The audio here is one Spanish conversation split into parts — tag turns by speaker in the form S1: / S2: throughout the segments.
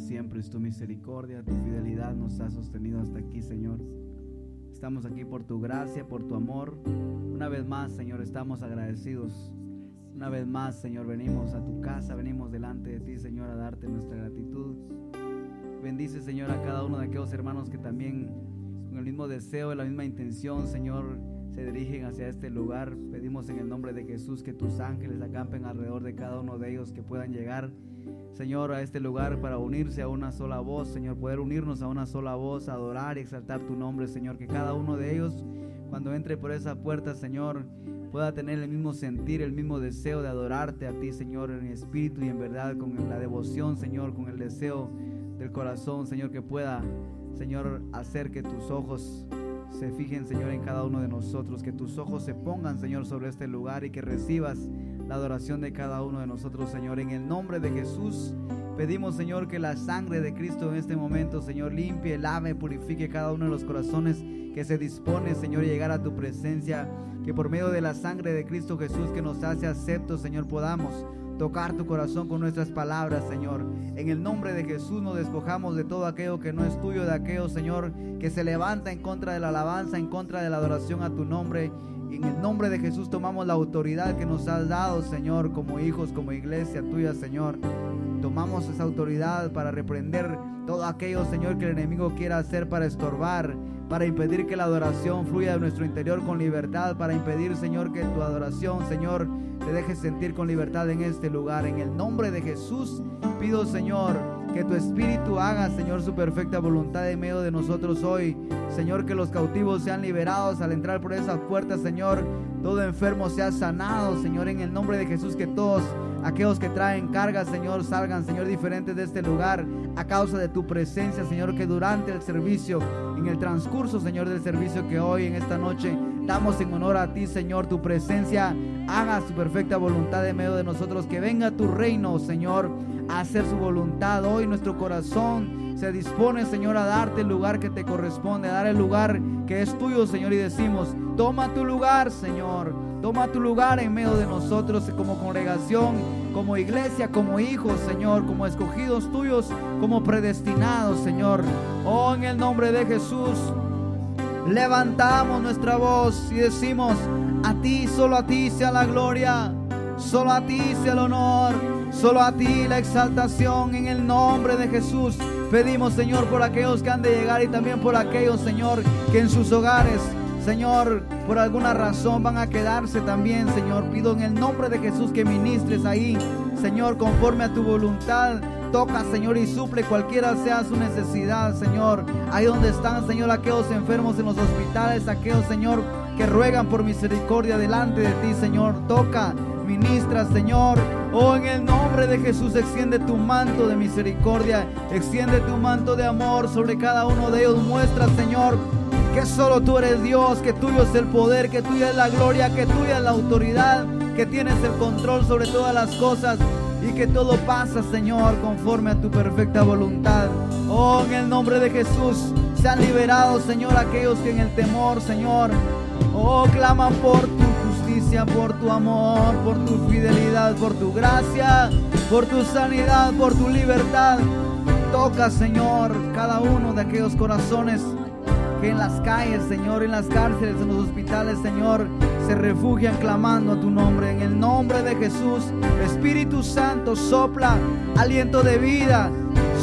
S1: siempre es tu misericordia, tu fidelidad nos ha sostenido hasta aquí, Señor. Estamos aquí por tu gracia, por tu amor. Una vez más, Señor, estamos agradecidos. Una vez más, Señor, venimos a tu casa, venimos delante de ti, Señor, a darte nuestra gratitud. Bendice, Señor, a cada uno de aquellos hermanos que también, con el mismo deseo y la misma intención, Señor, se dirigen hacia este lugar. Pedimos en el nombre de Jesús que tus ángeles acampen alrededor de cada uno de ellos, que puedan llegar, Señor, a este lugar para unirse a una sola voz, Señor, poder unirnos a una sola voz, adorar y exaltar tu nombre, Señor, que cada uno de ellos, cuando entre por esa puerta, Señor, pueda tener el mismo sentir, el mismo deseo de adorarte a ti, Señor, en espíritu y en verdad, con la devoción, Señor, con el deseo del corazón, Señor, que pueda, Señor, hacer que tus ojos se fijen, Señor, en cada uno de nosotros, que tus ojos se pongan, Señor, sobre este lugar y que recibas la adoración de cada uno de nosotros, Señor. En el nombre de Jesús, pedimos, Señor, que la sangre de Cristo en este momento, Señor, limpie, lave, purifique cada uno de los corazones que se dispone, Señor, a llegar a tu presencia, que por medio de la sangre de Cristo Jesús que nos hace aceptos, Señor, podamos tocar tu corazón con nuestras palabras, Señor. En el nombre de Jesús nos despojamos de todo aquello que no es tuyo, de aquello, Señor, que se levanta en contra de la alabanza, en contra de la adoración a tu nombre. En el nombre de Jesús tomamos la autoridad que nos has dado, Señor, como hijos, como iglesia tuya, Señor. Tomamos esa autoridad para reprender todo aquello, Señor, que el enemigo quiera hacer para estorbar, para impedir que la adoración fluya de nuestro interior con libertad, para impedir, Señor, que tu adoración, Señor, te deje sentir con libertad en este lugar. En el nombre de Jesús pido, Señor, que tu Espíritu haga, Señor, su perfecta voluntad en medio de nosotros hoy. Señor, que los cautivos sean liberados al entrar por esas puertas, Señor. Todo enfermo sea sanado, Señor, en el nombre de Jesús, que todos aquellos que traen cargas, Señor, salgan, Señor, diferentes de este lugar a causa de tu presencia, Señor, que durante el servicio, en el transcurso, Señor, del servicio que hoy, en esta noche, damos en honor a ti, Señor, tu presencia haga su perfecta voluntad en medio de nosotros, que venga tu reino, Señor, hacer su voluntad. Hoy nuestro corazón se dispone, Señor, a darte el lugar que te corresponde, a dar el lugar que es tuyo, Señor, y decimos, toma tu lugar, Señor. Toma tu lugar en medio de nosotros como congregación, como iglesia, como hijos, Señor, como escogidos tuyos, como predestinados, Señor. Oh, en el nombre de Jesús, levantamos nuestra voz y decimos, a ti, solo a ti sea la gloria, solo a ti sea el honor, solo a ti la exaltación en el nombre de Jesús. Pedimos, Señor, por aquellos que han de llegar y también por aquellos, Señor, que en sus hogares Señor, por alguna razón van a quedarse también, Señor. Pido en el nombre de Jesús que ministres ahí, Señor, conforme a tu voluntad. Toca, Señor, y suple cualquiera sea su necesidad, Señor. Ahí donde están, Señor, aquellos enfermos en los hospitales, aquellos, Señor, que ruegan por misericordia delante de ti, Señor. Toca, ministra, Señor. Oh, en el nombre de Jesús, extiende tu manto de misericordia, extiende tu manto de amor sobre cada uno de ellos. Muestra, Señor, que solo tú eres Dios, que tuyo es el poder, que tuya es la gloria, que tuya es la autoridad, que tienes el control sobre todas las cosas y que todo pasa, Señor, conforme a tu perfecta voluntad. Oh, en el nombre de Jesús, sean liberados, Señor, aquellos que en el temor, Señor, oh, claman por tu justicia, por tu amor, por tu fidelidad, por tu gracia, por tu sanidad, por tu libertad. Toca, Señor, cada uno de aquellos corazones que en las calles, Señor, en las cárceles, en los hospitales, Señor, se refugian clamando a tu nombre. En el nombre de Jesús, Espíritu Santo, sopla aliento de vida,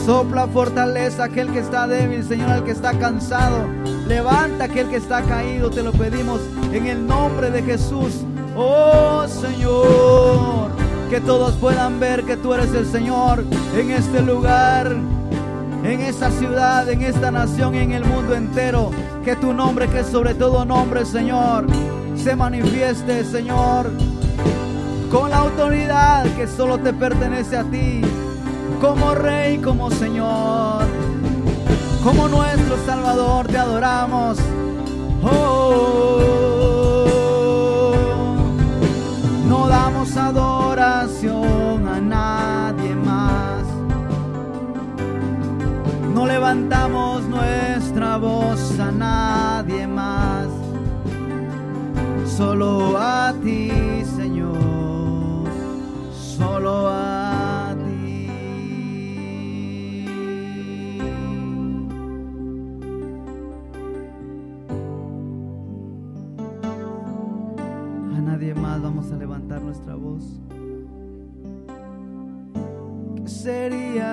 S1: sopla fortaleza aquel que está débil, Señor, al que está cansado. Levanta aquel que está caído, te lo pedimos en el nombre de Jesús. Oh Señor, que todos puedan ver que tú eres el Señor en este lugar en esta ciudad, en esta nación y en el mundo entero. Que tu nombre, que sobre todo nombre, Señor, se manifieste, Señor, con la autoridad que solo te pertenece a ti, como Rey, como Señor, como nuestro Salvador, te adoramos.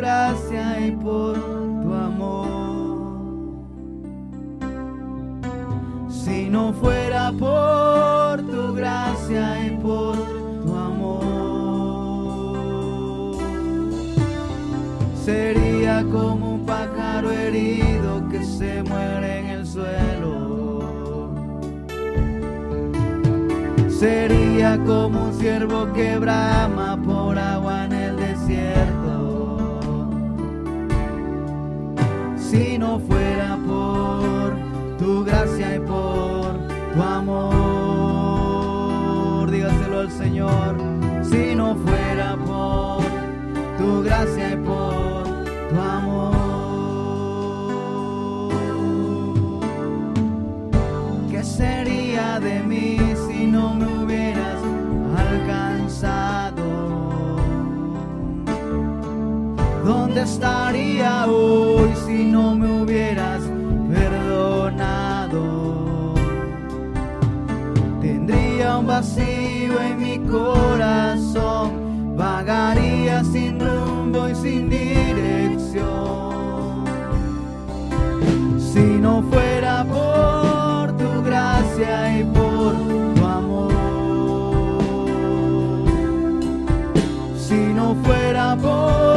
S1: gracia y por tu amor. Si no fuera por tu gracia y por tu amor. Sería como un pájaro herido que se muere en el suelo. Sería como un ciervo que brama por agua en el desierto. Si no fuera por tu gracia y por tu amor, dígaselo al Señor. Si no fuera por tu gracia y por tu amor, ¿qué sería de mí si no me hubieras alcanzado? ¿Dónde estaría hoy en mi corazón, vagaría sin rumbo y sin dirección. Si no fuera por tu gracia y por tu amor. Si no fuera por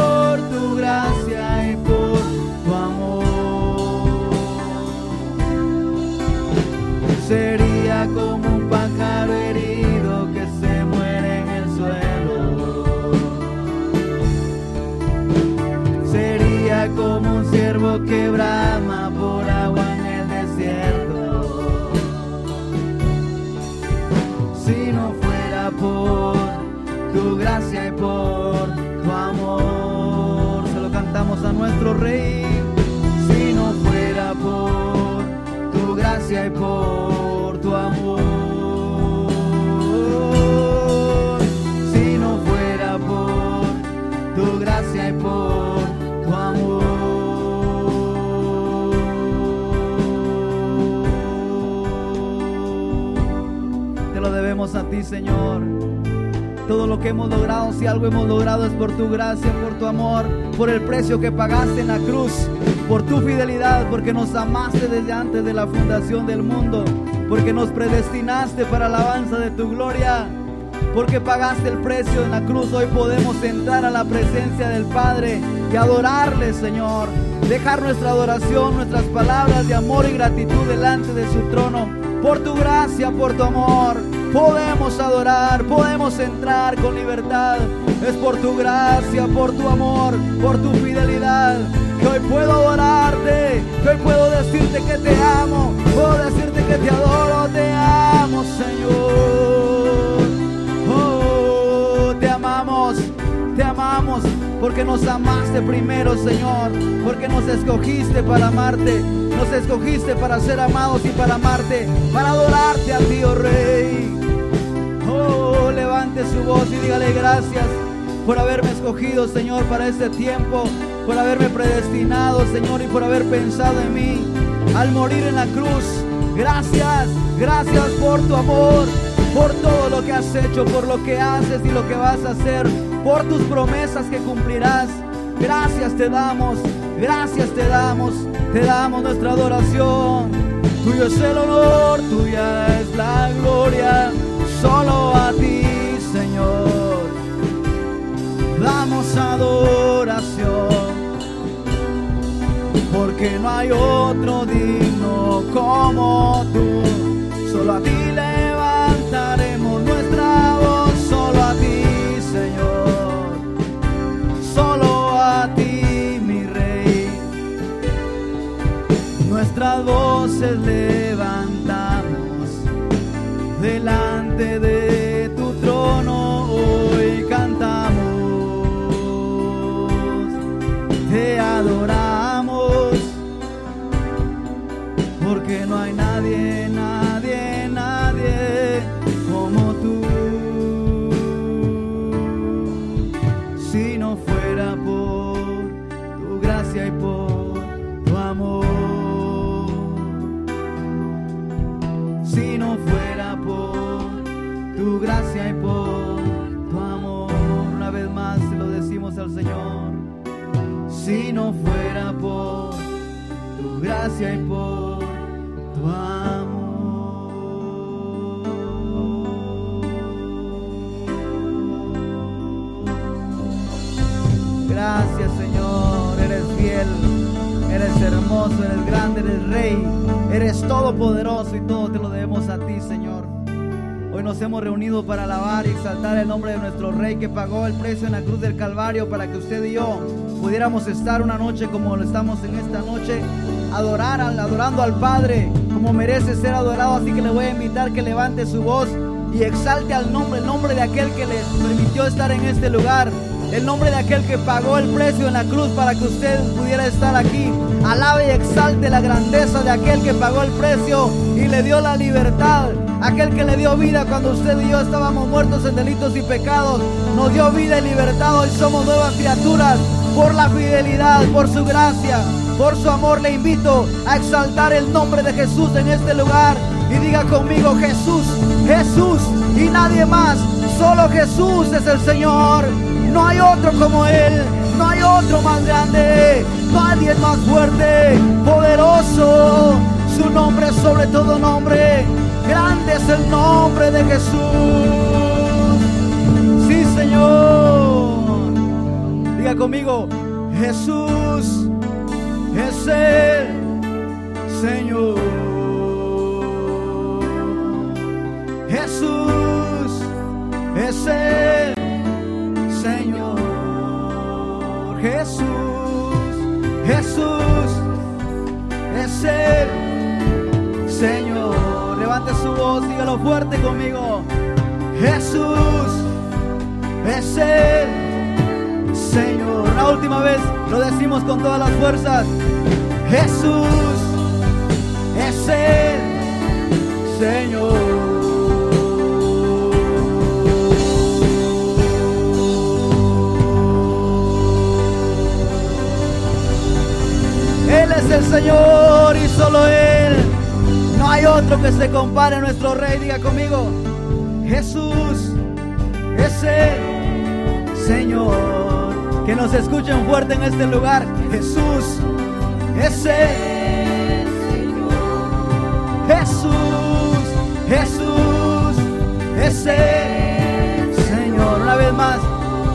S1: tu gracia y por tu amor, se lo cantamos a nuestro Rey. Si no fuera por tu gracia y por tu amor, si no fuera por tu gracia y por tu amor. Te lo debemos a ti, Señor. Todo lo que hemos logrado, si algo hemos logrado es por tu gracia, por tu amor, por el precio que pagaste en la cruz, por tu fidelidad, porque nos amaste desde antes de la fundación del mundo, porque nos predestinaste para la alabanza de tu gloria, porque pagaste el precio en la cruz. Hoy podemos entrar a la presencia del Padre y adorarle, Señor. Dejar nuestra adoración, nuestras palabras de amor y gratitud delante de su trono. Por tu gracia, por tu amor, podemos adorar, podemos entrar con libertad. Es por tu gracia, por tu amor, por tu fidelidad. Que hoy puedo adorarte, que hoy puedo decirte que te amo, puedo decirte que te adoro, te amo, Señor. Oh, te amamos, te amamos, porque nos amaste primero, Señor, porque nos escogiste para amarte, nos escogiste para ser amados y para amarte, para adorarte a ti, oh Rey. Oh, levante su voz y dígale gracias por haberme escogido, Señor, para este tiempo, por haberme predestinado, Señor, y por haber pensado en mí al morir en la cruz. Gracias, gracias por tu amor, por todo lo que has hecho, por lo que haces y lo que vas a hacer, por tus promesas que cumplirás. Gracias te damos, gracias te damos, te damos nuestra adoración. Tuyo es el honor, tuya es la gloria, solo a ti, Señor. Damos adoración, porque no hay otro digno como tú. Solo a ti levantaremos nuestra voz, solo a ti, Señor. Solo a ti, mi Rey. Nuestras voces levantamos delante de tu trono hoy cantamos, te adoramos, porque no hay nadie. Si no fuera por tu gracia y por tu amor. Gracias Señor, eres fiel, eres hermoso, eres grande, eres rey, eres todopoderoso y todo te lo debemos a ti Señor. Hoy nos hemos reunido para alabar y exaltar el nombre de nuestro Rey que pagó el precio en la cruz del Calvario para que usted y yo pudiéramos estar una noche como lo estamos en esta noche, adorar, adorando al Padre como merece ser adorado. Así que le voy a invitar que levante su voz y exalte al nombre, el nombre de aquel que les permitió estar en este lugar el nombre de aquel que pagó el precio en la cruz para que usted pudiera estar aquí. Alabe y exalte la grandeza de aquel que pagó el precio y le dio la libertad. Aquel que le dio vida cuando usted y yo estábamos muertos en delitos y pecados. Nos dio vida y libertad. Hoy somos nuevas criaturas por la fidelidad, por su gracia, por su amor. Le invito a exaltar el nombre de Jesús en este lugar. Y diga conmigo Jesús, Jesús y nadie más. Solo Jesús es el Señor. No hay otro como Él, no hay otro más grande, nadie es más fuerte, poderoso. Su nombre es sobre todo nombre, grande es el nombre de Jesús. Conmigo, Jesús es el Señor. Jesús es el Señor. Jesús, Jesús es el Señor. Levante su voz, dígalo fuerte conmigo. Jesús es el Señor. La última vez lo decimos con todas las fuerzas. Jesús es el Señor. Él es el Señor y solo Él. No hay otro que se compare a nuestro Rey. Diga conmigo, Jesús es el Señor. Que nos escuchen fuerte en este lugar. Jesús es el Señor. Jesús, Jesús es el Señor. Una vez más,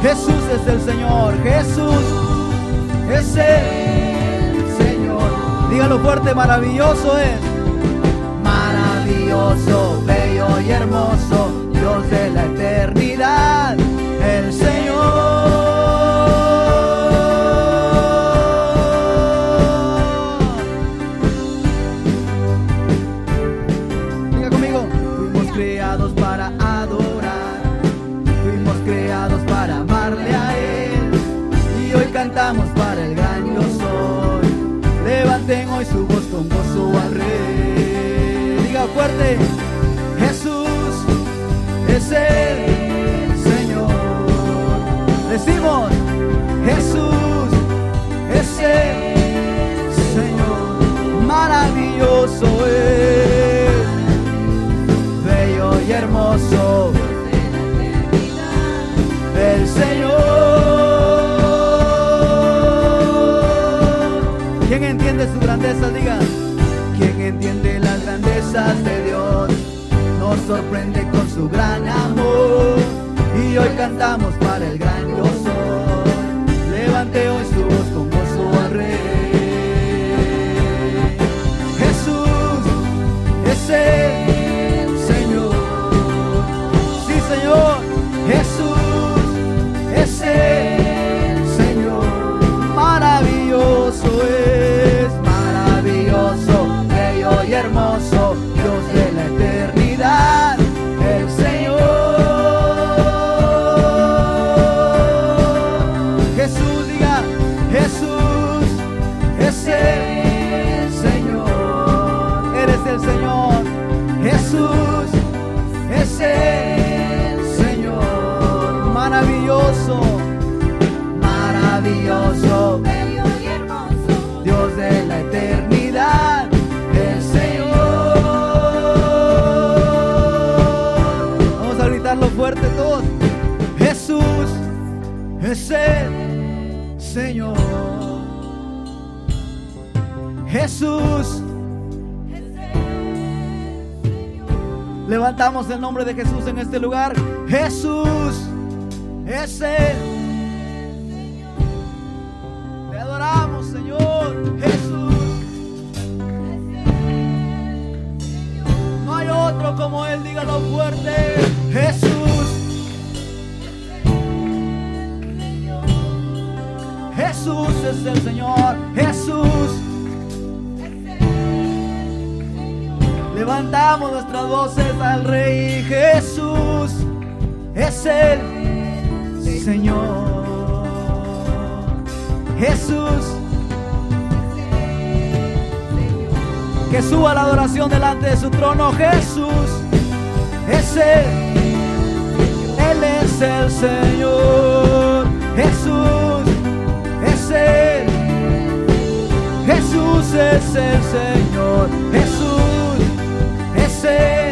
S1: Jesús es el Señor. Jesús es el Dígalo fuerte, maravilloso es. Maravilloso, bello y hermoso, Dios de la eternidad, el Señor. Jesús es el Señor. Decimos, Jesús es el Señor. Maravilloso es, de Dios? Nos sorprende con su gran amor. Y hoy cantamos Es el Señor maravilloso, maravilloso. Dios de la eternidad, el Señor. Vamos a gritarlo fuerte todo Jesús, es el Señor. Jesús. Levantamos el nombre de Jesús en este lugar. Jesús es Él. Te adoramos, Señor. Jesús. No hay otro como Él. Dígalo fuerte. Jesús. Jesús es el Señor. Jesús. Levantamos nuestras voces al Rey Jesús, es el Señor. Jesús, que suba la adoración delante de su trono. Jesús es Él, Él es el Señor. Jesús es Él, Jesús es el Señor. Jesús ser.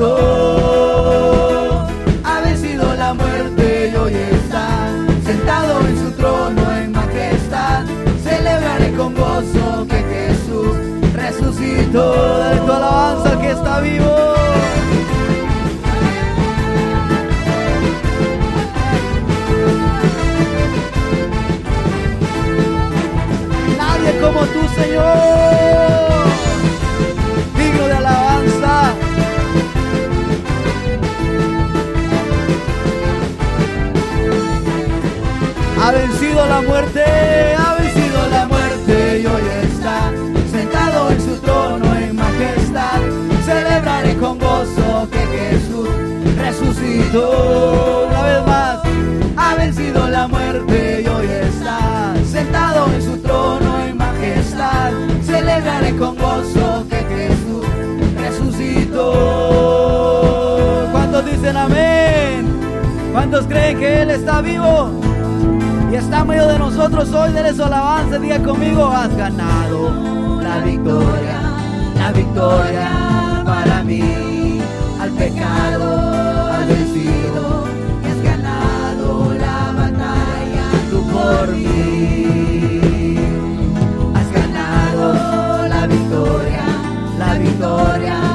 S1: Ha vencido la muerte y hoy está sentado en su trono en majestad. Celebraré con gozo que Jesús resucitó. de tu alabanza que está vivo. Nadie como tú, Señor. Ha vencido la muerte, ha vencido la muerte y hoy está sentado en su trono en majestad. Celebraré con gozo que Jesús resucitó una vez más. Ha vencido la muerte y hoy está sentado en su trono en majestad. Celebraré con gozo que Jesús resucitó. ¿Cuántos dicen amén? ¿Cuántos creen que Él está vivo? En medio de nosotros hoy, de su alabanza, diga conmigo, has ganado la victoria, la victoria para mí, al pecado, al vencido, has ganado la batalla, tú por mí, has ganado la victoria, la victoria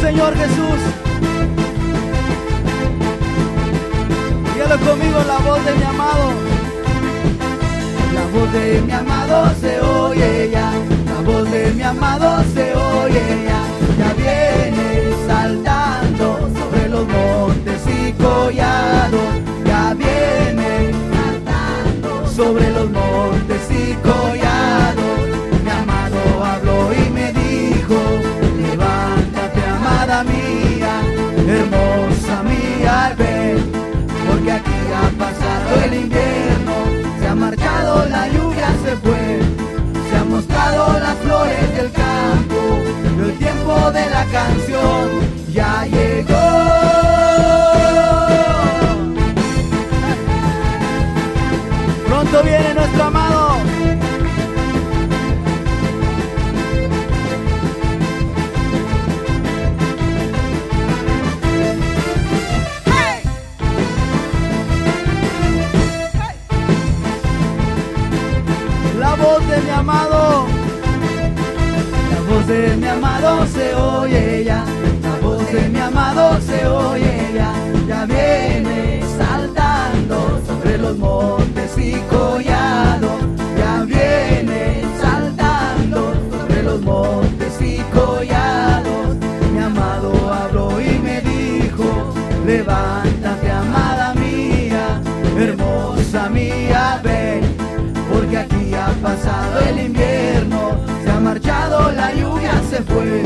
S1: Señor Jesús, dígalo
S2: conmigo la
S1: voz de mi amado. La voz de mi amado se oye ya, la voz de mi amado se oye ya, ya viene saltando sobre los montes y collados, ya viene saltando sobre los montes porque aquí ha pasado el invierno, se ha marchado la lluvia, se fue, se han mostrado las flores del campo, el tiempo de la canción ya llegó. amado. La voz de mi amado se oye ya, la voz de mi amado se oye ya, ya viene saltando sobre los montes y collados, ya viene saltando sobre los montes y collados. Mi amado habló y me dijo, levanta. pasado el invierno, se ha marchado la lluvia, se fue,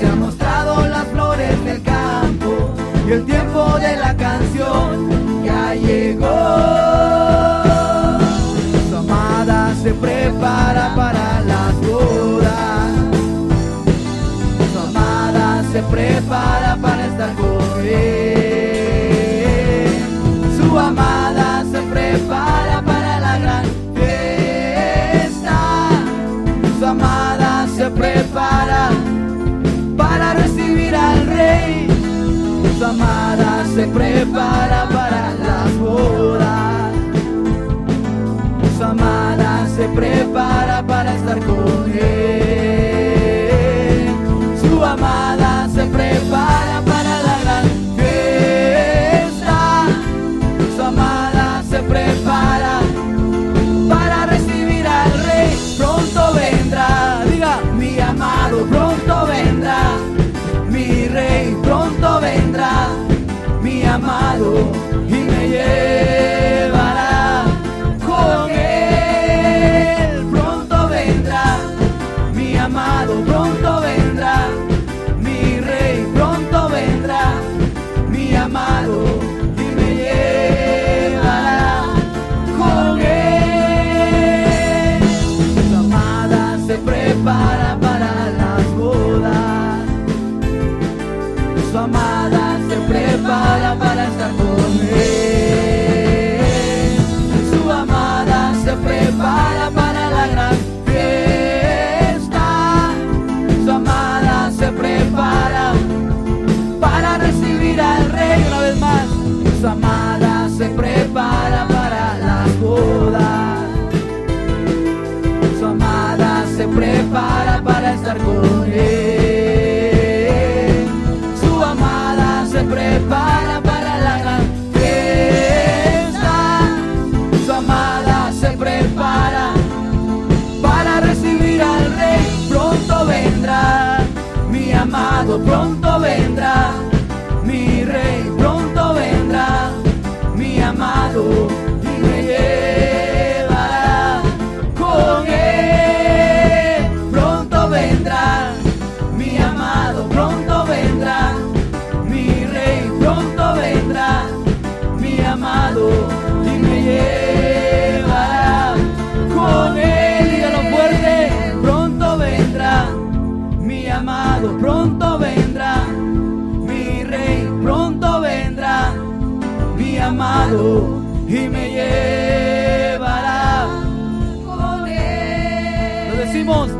S1: se han mostrado las flores del campo y el tiempo de la canción ya llegó. Su amada se prepara para las bodas, su amada se prepara para estar con él. amada se prepara para las bodas. Su amada se prepara para estar con él. amado.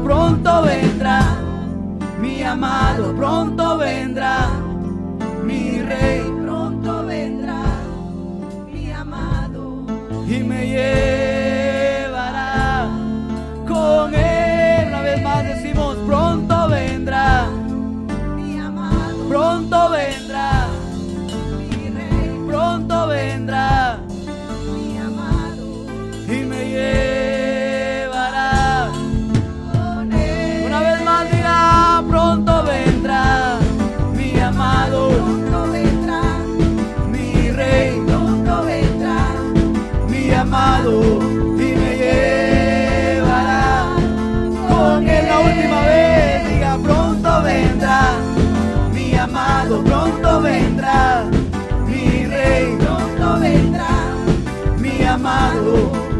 S1: pronto vendrá, mi amado pronto vendrá, mi rey.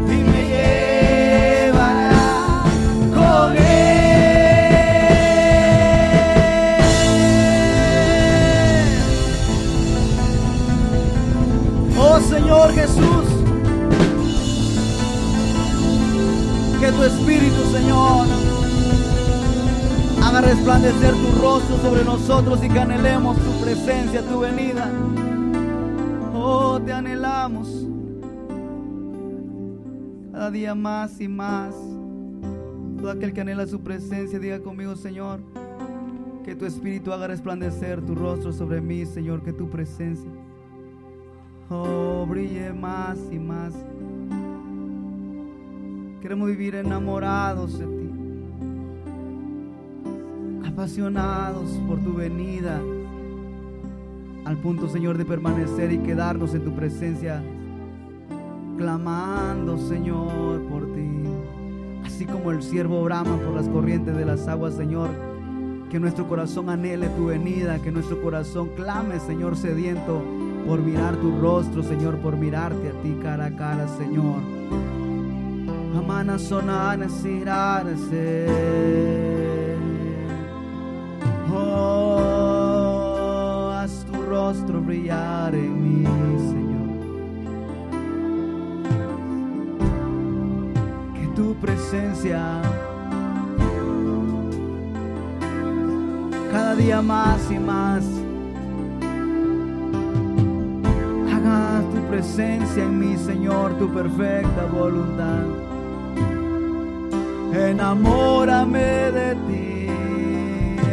S1: y me llevará con él. Oh Señor Jesús, que tu Espíritu Señor haga resplandecer tu rostro sobre nosotros y que anhelemos tu presencia, tu venida. Oh, te anhelamos cada día más y más. Todo aquel que anhela su presencia, diga conmigo, Señor, que tu espíritu haga resplandecer tu rostro sobre mí, Señor, que tu presencia oh, brille más y más. Queremos vivir enamorados de ti, apasionados por tu venida, al punto, Señor, de permanecer y quedarnos en tu presencia clamando, Señor, por ti. Así como el siervo brama por las corrientes de las aguas, Señor, que nuestro corazón anhele tu venida, que nuestro corazón clame, Señor, sediento por mirar tu rostro, Señor, por mirarte a ti cara a cara, Señor. Amana sonana Oh, haz tu rostro brillar en mí, Señor. Presencia cada día más y más haga tu presencia en mí, Señor, tu perfecta voluntad. Enamórame de ti,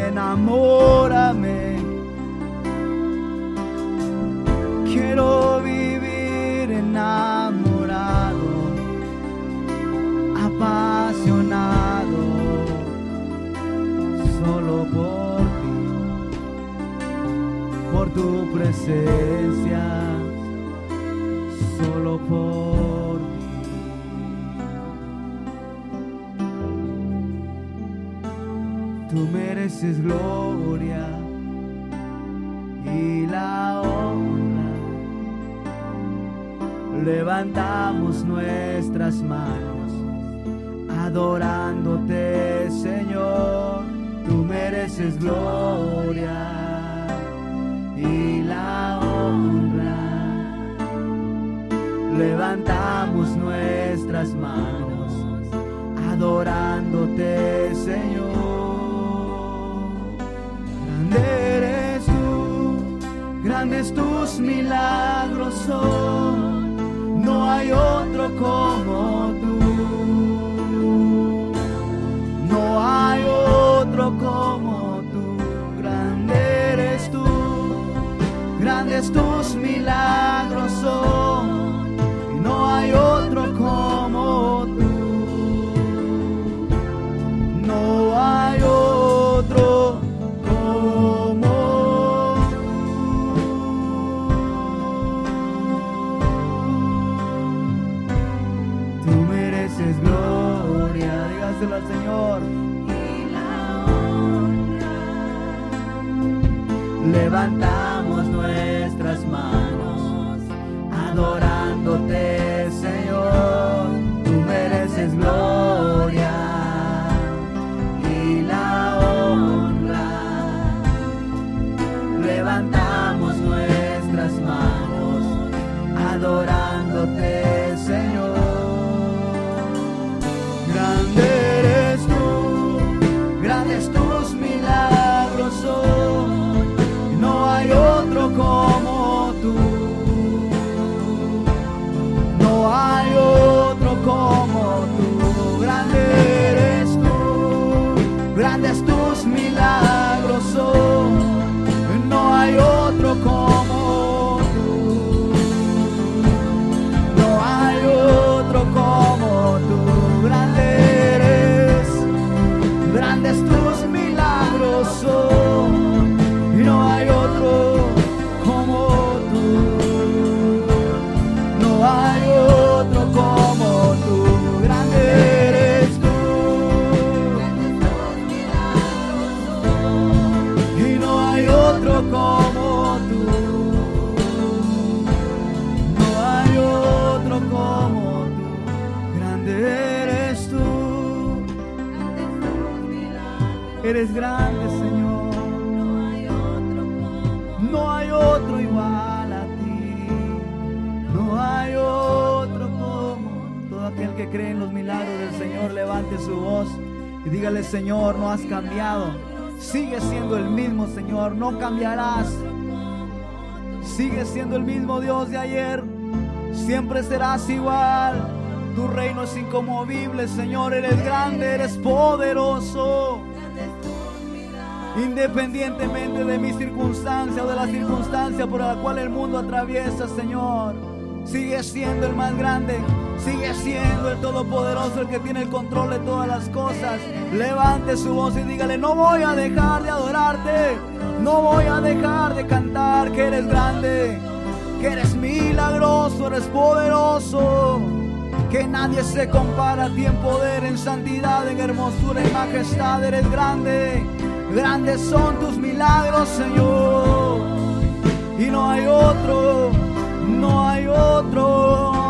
S1: enamórame. Quiero vivir tu presencia, solo por ti. Tú mereces gloria y la honra. Levantamos nuestras manos adorándote, Señor. Tú mereces gloria Levantamos nuestras manos adorándote, Señor. Grande eres tú, grandes tus milagros son, no hay otro como tú. No hay otro como tú, grande eres tú, grandes tus milagros son, Levantamos nuestras manos adorándote, que cree en los milagros del Señor. Levante su voz y dígale, Señor, no has cambiado. Sigue siendo el mismo, Señor. No cambiarás. Sigue siendo el mismo Dios de ayer. Siempre serás igual. Tu reino es incomovible, Señor. Eres grande, eres poderoso. Independientemente de mi circunstancia o de la circunstancia por la cual el mundo atraviesa, Señor. Sigue siendo el más grande. Sigue siendo el Todopoderoso el que tiene el control de todas las cosas. Levante su voz y dígale, no voy a dejar de adorarte. No voy a dejar de cantar que eres grande, que eres milagroso, eres poderoso. Que nadie se compara a ti en poder, en santidad, en hermosura y majestad. Eres grande. Grandes son tus milagros, Señor. Y no hay otro, no hay otro,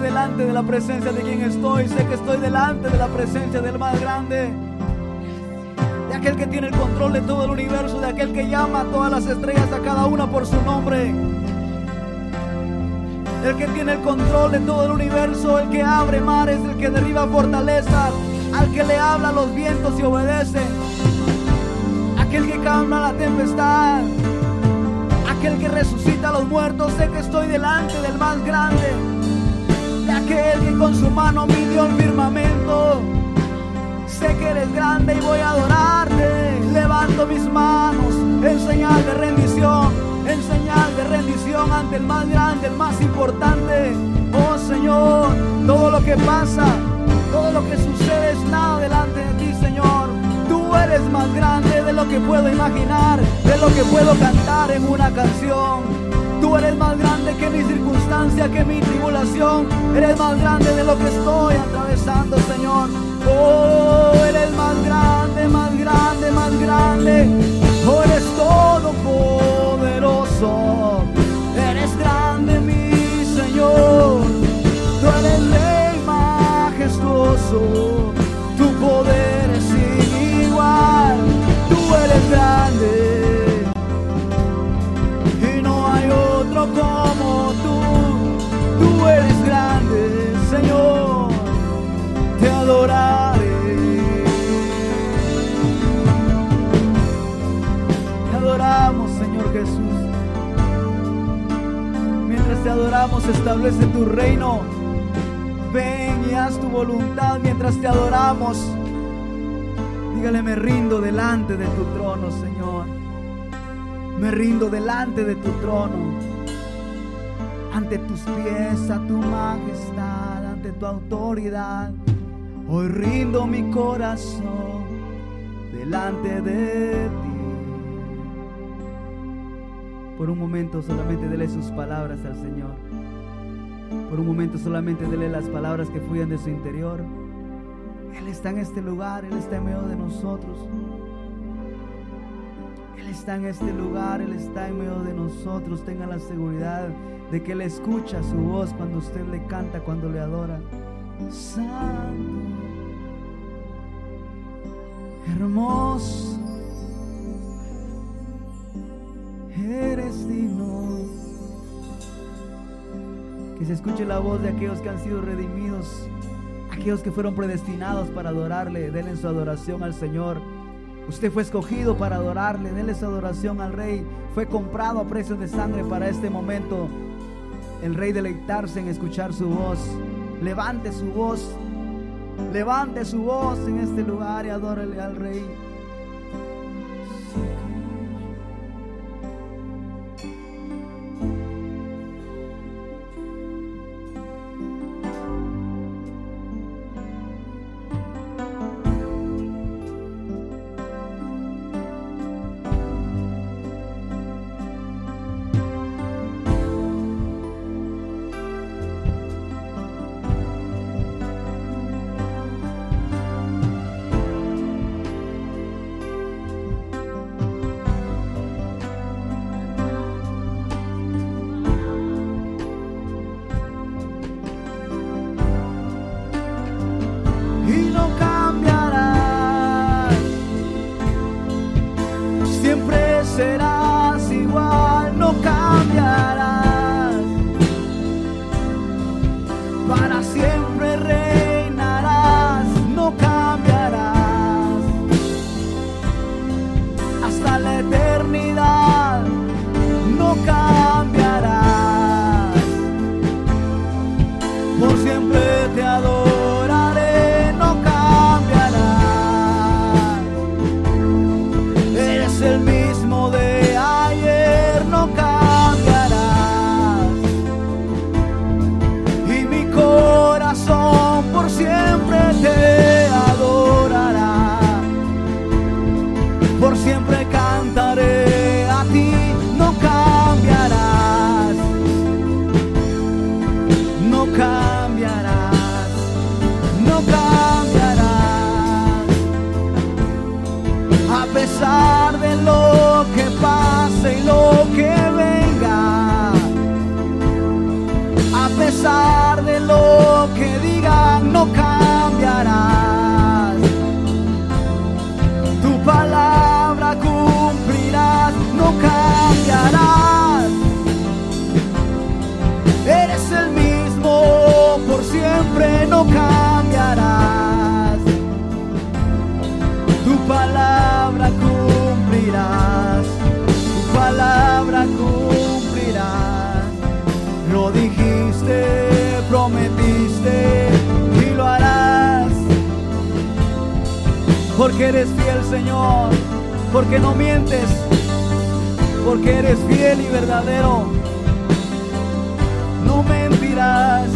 S1: delante de la presencia de quien estoy, sé que estoy delante de la presencia del más grande. De aquel que tiene el control de todo el universo, de aquel que llama a todas las estrellas, a cada una por su nombre. El que tiene el control de todo el universo, el que abre mares, el que derriba fortalezas, al que le habla los vientos y obedece, aquel que calma la tempestad, aquel que resucita a los muertos, sé que estoy delante del más grande, de aquel que con su mano midió el firmamento. Sé que eres grande y voy a adorarte. Levanto mis manos en señal de rendición, en señal de rendición ante el más grande, el más importante. Oh Señor, todo lo que pasa, todo lo que sucede es nada delante de ti, Señor. Tú eres más grande de lo que puedo imaginar, de lo que puedo cantar en una canción. Que mi tribulación. Eres más grande de lo que estoy atravesando, Señor. Oh, eres más grande, más grande, más grande. Oh, eres todopoderoso. Eres grande, mi Señor. Tú eres rey majestuoso. Tu poder te adoramos, establece tu reino. Ven y haz tu voluntad mientras te adoramos. Dígale, me rindo delante de tu trono, Señor. Me rindo delante de tu trono, ante tus pies, a tu majestad, ante tu autoridad. Hoy rindo mi corazón delante de ti. Por un momento solamente dele sus palabras al Señor. Por un momento solamente dele las palabras que fluyan de su interior. Él está en este lugar, Él está en medio de nosotros. Él está en este lugar, Él está en medio de nosotros. Tenga la seguridad de que Él escucha su voz cuando usted le canta, cuando le adora. Santo, hermoso, eres digno. Que se escuche la voz de aquellos que han sido redimidos, aquellos que fueron predestinados para adorarle. Denle su adoración al Señor. Usted fue escogido para adorarle, denle su adoración al Rey. Fue comprado a precio de sangre para este momento. El Rey deleitarse en escuchar su voz. Levante su voz, levante su voz en este lugar y adórele al Rey. porque eres fiel, Señor, porque no mientes, porque eres fiel y verdadero. No mentirás,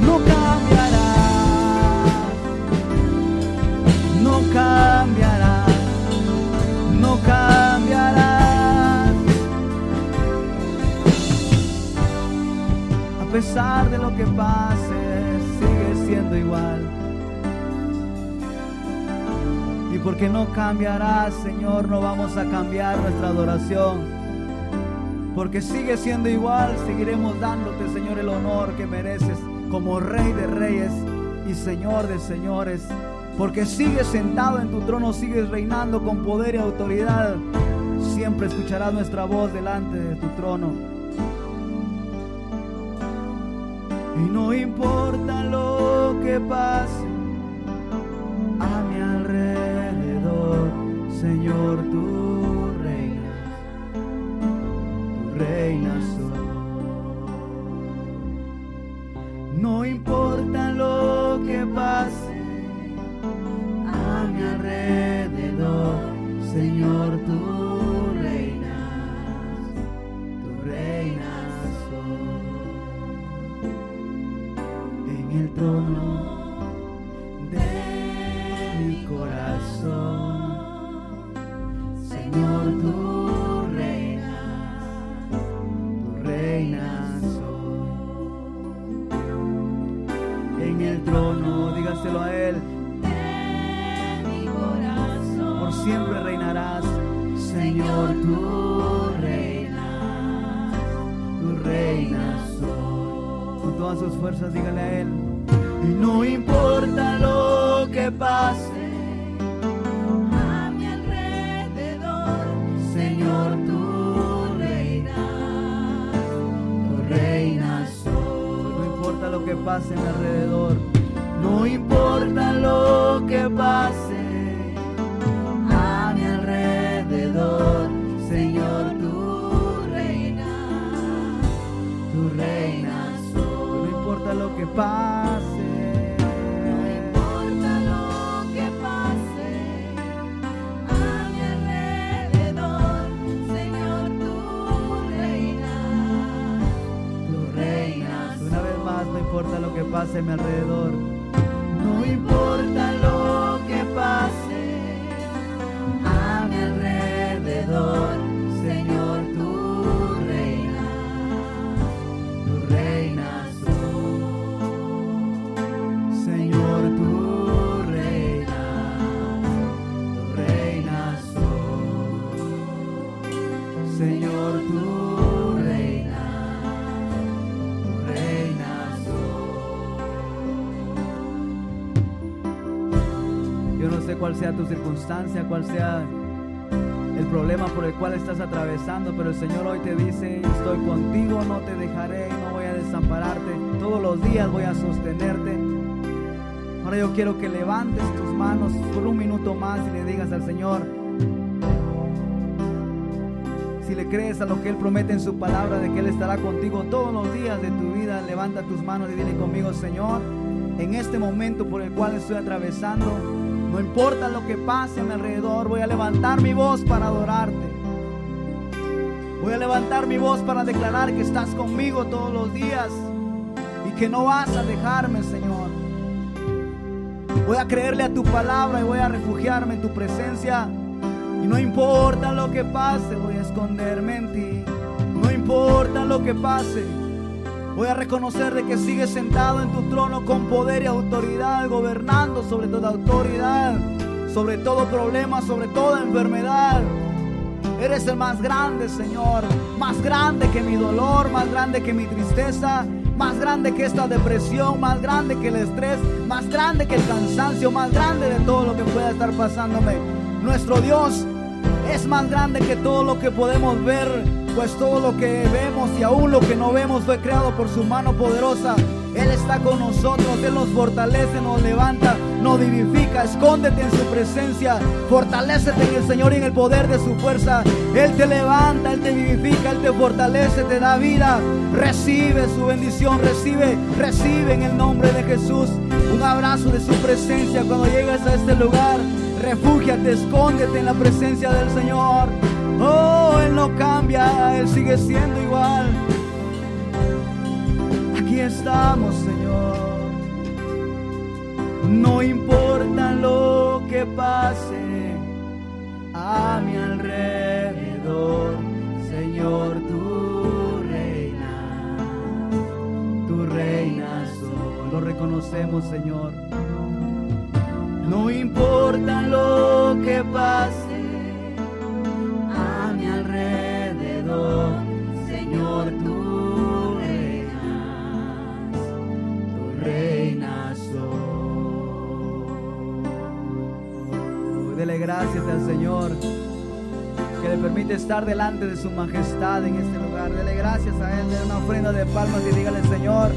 S1: no cambiarás, no cambiarás, no cambiarás. A pesar de lo que pase, sigues siendo igual. porque no cambiarás, Señor, no vamos a cambiar nuestra adoración. Porque sigue siendo igual, seguiremos dándote, Señor, el honor que mereces como Rey de Reyes y Señor de Señores. Porque sigues sentado en tu trono, sigues reinando con poder y autoridad. Siempre escucharás nuestra voz delante de tu trono. Y no importa lo que pase. Señor, tú reinas, tú reinas. adore. Señor, tú reinas, tú reinas. Yo no sé cuál sea tu circunstancia, cuál sea el problema por el cual estás atravesando, pero el Señor hoy te dice, estoy contigo, no te dejaré, no voy a desampararte, todos los días voy a sostenerte. Ahora yo quiero que levantes tus manos por un minuto más y le digas al Señor, le crees a lo que Él promete en su palabra de que Él estará contigo todos los días de tu vida, levanta tus manos y dile conmigo, Señor, en este momento por el cual estoy atravesando, no importa lo que pase a mi alrededor, voy a levantar mi voz para adorarte. Voy a levantar mi voz para declarar que estás conmigo todos los días y que no vas a dejarme, Señor. Voy a creerle a tu palabra y voy a refugiarme en tu presencia. Y no importa lo que pase, voy a esconderme en ti. No importa lo que pase, voy a reconocer de que sigues sentado en tu trono con poder y autoridad, gobernando sobre toda autoridad, sobre todo problema, sobre toda enfermedad. Eres el más grande, Señor, más grande que mi dolor, más grande que mi tristeza, más grande que esta depresión, más grande que el estrés, más grande que el cansancio, más grande de todo lo que pueda estar pasándome. Nuestro Dios es más grande que todo lo que podemos ver, pues todo lo que vemos y aún lo que no vemos fue creado por su mano poderosa. Él está con nosotros, Él nos fortalece, nos levanta, nos vivifica. Escóndete en su presencia, fortalecete en el Señor y en el poder de su fuerza. Él te levanta, Él te vivifica, Él te fortalece, te da vida. Recibe su bendición, recibe, recibe en el nombre de Jesús un abrazo de su presencia cuando llegas a este lugar. Refúgiate, escóndete en la presencia del Señor. Oh, Él no cambia, Él sigue siendo igual. Aquí estamos, Señor. No importa lo que pase a mi alrededor, Señor, tú reinas, tú reinas, lo reconocemos, Señor. No importa lo que pase a mi alrededor, Señor, tú reinas, tú reinas hoy. Dele gracias al Señor que le permite estar delante de su majestad en este lugar. Dele gracias a Él, de una ofrenda de palmas y dígale, Señor,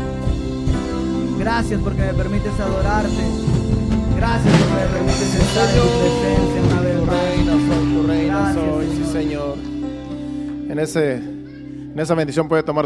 S1: gracias porque me permites adorarte. Gracias porque me permites estar en tu presencia una vez más.
S3: reina soy, tu reina
S1: Gracias,
S3: soy, sí. Señor. En, ese, en esa bendición puede tomar